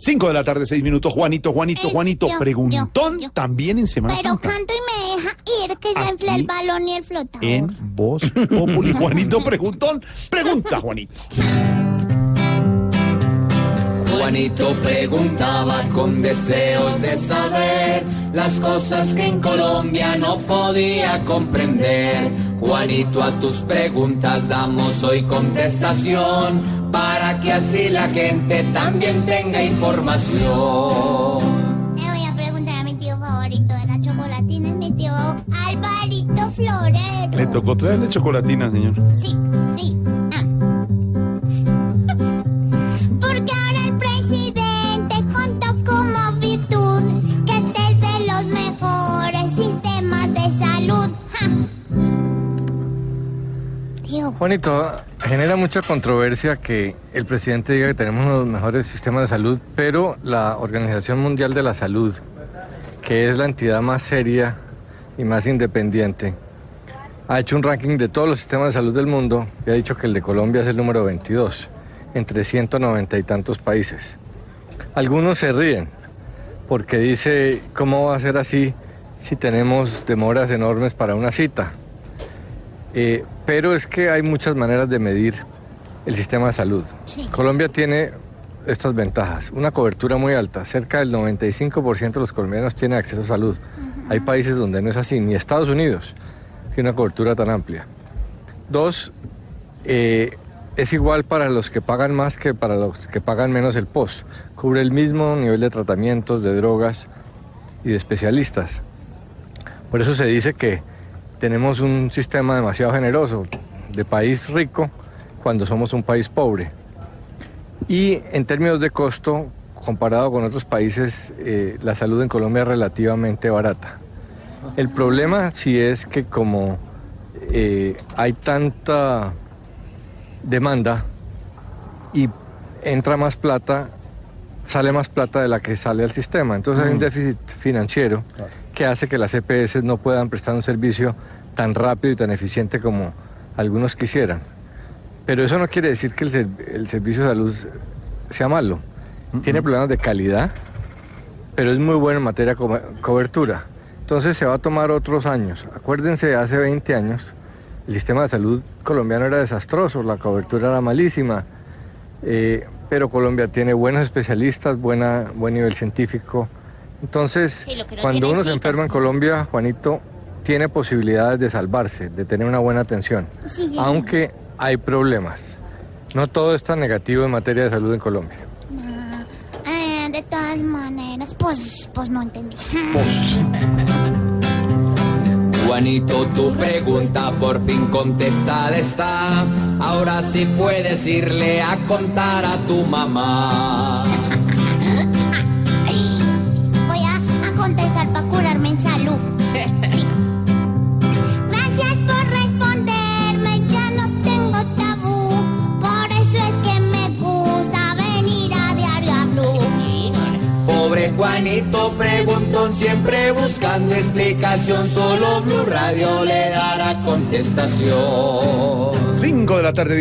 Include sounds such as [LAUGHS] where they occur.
5 de la tarde, 6 minutos. Juanito, Juanito, Es Juanito. yo, preguntón yo, yo. también en Semana Pero Santa. canto y me deja ir que se infla el balón y el flotador. En Voz Populi. [LAUGHS] Juanito, preguntón. Pregunta, Juanito. Juanito preguntaba con deseos de saber las cosas que en Colombia no podía comprender. Juanito, a tus preguntas damos hoy contestación para que así la gente también tenga información. Le voy a preguntar a mi tío favorito de la chocolatina, es mi tío Alvarito Florero. Le tocó traerle chocolatina, señor. Sí, sí. Juanito, genera mucha controversia que el presidente diga que tenemos uno los mejores sistemas de salud, pero la Organización Mundial de la Salud, que es la entidad más seria y más independiente, ha hecho un ranking de todos los sistemas de salud del mundo y ha dicho que el de Colombia es el número 22, entre 190 y tantos países. Algunos se ríen porque dice, ¿cómo va a ser así si tenemos demoras enormes para una cita? Eh, pero es que hay muchas maneras de medir el sistema de salud. Sí. Colombia tiene estas ventajas. Una cobertura muy alta. Cerca del 95% de los colombianos tienen acceso a salud. Hay países donde no es así, ni Estados Unidos tiene una cobertura tan amplia. Dos, eh, es igual para los que pagan más que para los que pagan menos el POS. Cubre el mismo nivel de tratamientos, de drogas y de especialistas. Por eso se dice que tenemos un sistema demasiado generoso, de país rico, cuando somos un país pobre. Y en términos de costo, comparado con otros países, eh, la salud en Colombia es relativamente barata. El problema sí es que como eh, hay tanta demanda y entra más plata, sale más plata de la que sale al sistema. Entonces hay un déficit financiero que hace que las EPS no puedan prestar un servicio tan rápido y tan eficiente como algunos quisieran. Pero eso no quiere decir que el, ser- el servicio de salud sea malo. Tiene problemas de calidad, pero es muy bueno en materia de co- cobertura. Entonces se va a tomar otros años. Acuérdense, hace 20 años el sistema de salud colombiano era desastroso, la cobertura era malísima, eh, pero Colombia tiene buenos especialistas, buena, buen nivel científico. Entonces, Sí, no cuando uno se enferma en. Colombia, Juanito, tiene posibilidades de salvarse, de tener una buena atención, Sí, aunque hay problemas. No todo es tan negativo en materia de salud en Colombia. Ah, eh, de todas maneras, pues, pues no entendí. [LAUGHS] Juanito, tu pregunta por fin contestada está. Ahora sí puedes irle a contar a tu mamá. Juanito preguntón, siempre buscando explicación. Solo Blue Radio le dará contestación. 5 de la tarde.